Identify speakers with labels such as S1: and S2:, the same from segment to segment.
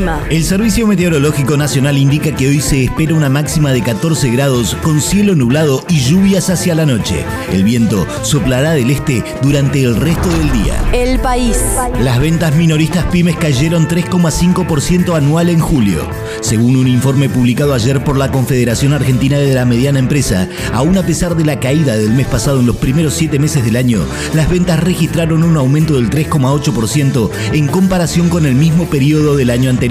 S1: El clima.
S2: El Servicio Meteorológico Nacional indica que hoy se espera una máxima de 14 grados con cielo nublado y lluvias hacia la noche. El viento soplará del este durante el resto del día.
S1: El país.
S2: Las ventas minoristas pymes cayeron 3,5% anual en julio. Según un informe publicado ayer por la Confederación Argentina de la Mediana Empresa, aún a pesar de la caída del mes pasado en los primeros siete meses del año, las ventas registraron un aumento del 3,8% en comparación con el mismo periodo del año anterior.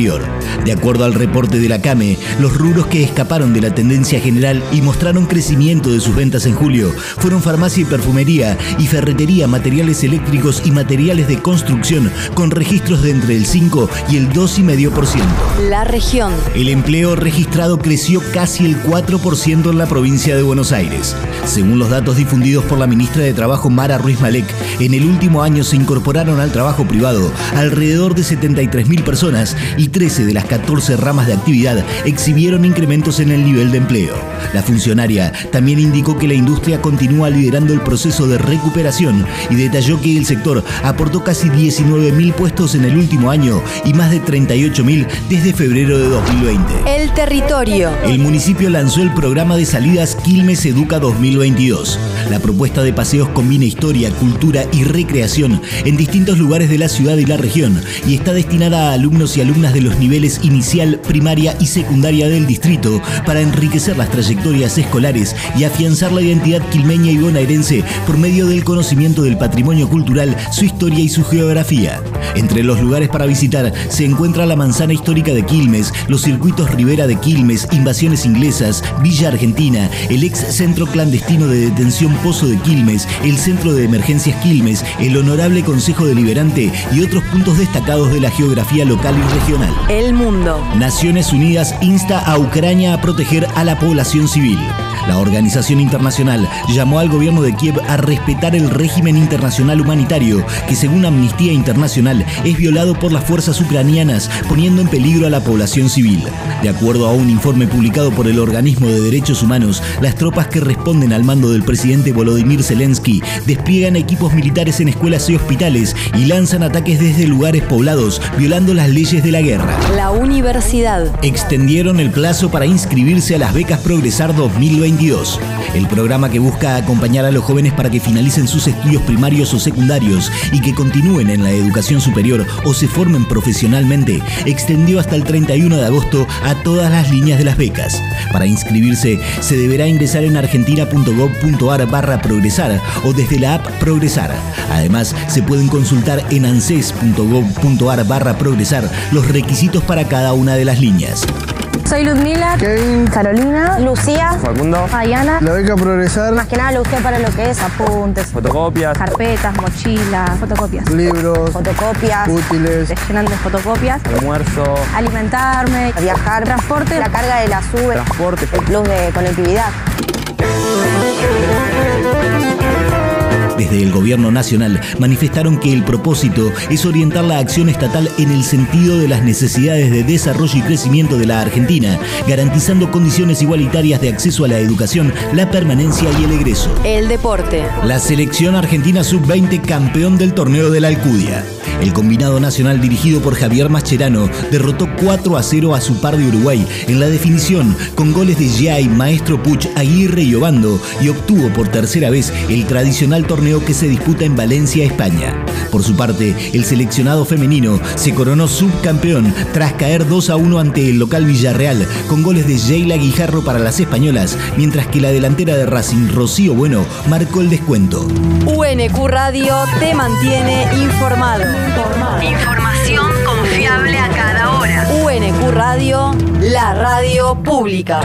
S2: De acuerdo al reporte de la CAME, los rubros que escaparon de la tendencia general y mostraron crecimiento de sus ventas en julio fueron farmacia y perfumería y ferretería, materiales eléctricos y materiales de construcción con registros de entre el 5 y el 2,5%.
S1: La región.
S2: El empleo registrado creció casi el 4% en la provincia de Buenos Aires. Según los datos difundidos por la ministra de Trabajo Mara Ruiz Malek, en el último año se incorporaron al trabajo privado alrededor de 73.000 personas y 13 de las 14 ramas de actividad exhibieron incrementos en el nivel de empleo. La funcionaria también indicó que la industria continúa liderando el proceso de recuperación y detalló que el sector aportó casi 19.000 puestos en el último año y más de 38.000 desde febrero de 2020.
S1: El territorio.
S2: El municipio lanzó el programa de salidas Quilmes Educa 2022. La propuesta de paseos combina historia, cultura y recreación en distintos lugares de la ciudad y la región y está destinada a alumnos y alumnas de los niveles inicial, primaria y secundaria del distrito para enriquecer las trayectorias escolares y afianzar la identidad quilmeña y bonaerense por medio del conocimiento del patrimonio cultural, su historia y su geografía. Entre los lugares para visitar se encuentra la manzana histórica de Quilmes, los circuitos Rivera de Quilmes, invasiones inglesas, Villa Argentina, el ex centro clandestino de detención Pozo de Quilmes, el centro de emergencias Quilmes, el honorable Consejo Deliberante y otros puntos destacados de la geografía local y regional.
S1: El mundo.
S2: Naciones Unidas insta a Ucrania a proteger a la población civil. La organización internacional llamó al gobierno de Kiev a respetar el régimen internacional humanitario, que según Amnistía Internacional es violado por las fuerzas ucranianas, poniendo en peligro a la población civil. De acuerdo a un informe publicado por el Organismo de Derechos Humanos, las tropas que responden al mando del presidente Volodymyr Zelensky despliegan equipos militares en escuelas y hospitales y lanzan ataques desde lugares poblados, violando las leyes de la guerra.
S1: La universidad.
S2: Extendieron el plazo para inscribirse a las becas Progresar 2022. El programa que busca acompañar a los jóvenes para que finalicen sus estudios primarios o secundarios y que continúen en la educación superior o se formen profesionalmente, extendió hasta el 31 de agosto a todas las líneas de las becas. Para inscribirse, se deberá ingresar en argentina.gov.ar barra progresar o desde la app Progresar. Además, se pueden consultar en anses.gov.ar barra progresar los requisitos para cada una de las líneas.
S3: Soy Ludmila,
S4: Kevin,
S3: Carolina, Lucía,
S4: Facundo,
S3: Diana.
S4: La beca Progresar,
S3: Más que nada lo usé para lo que es apuntes,
S4: fotocopias,
S3: carpetas, mochilas, fotocopias.
S4: libros,
S3: Fotocopias,
S4: útiles,
S3: llenan de fotocopias,
S4: almuerzo,
S3: alimentarme, viajar, transporte, la carga de la SUBE,
S4: transporte.
S3: el plus de conectividad.
S2: Desde el gobierno nacional manifestaron que el propósito es orientar la acción estatal en el sentido de las necesidades de desarrollo y crecimiento de la Argentina, garantizando condiciones igualitarias de acceso a la educación, la permanencia y el egreso.
S1: El deporte.
S2: La selección argentina sub-20 campeón del torneo de la Alcudia. El combinado nacional dirigido por Javier Mascherano derrotó 4 a 0 a su par de Uruguay en la definición con goles de Jai, Maestro Puch, Aguirre y Obando y obtuvo por tercera vez el tradicional torneo que se disputa en Valencia, España. Por su parte, el seleccionado femenino se coronó subcampeón tras caer 2 a 1 ante el local Villarreal con goles de Sheila Guijarro para las españolas, mientras que la delantera de Racing, Rocío Bueno, marcó el descuento.
S1: UNQ Radio te mantiene informado.
S5: Información confiable a cada hora.
S1: UNQ Radio, la radio pública.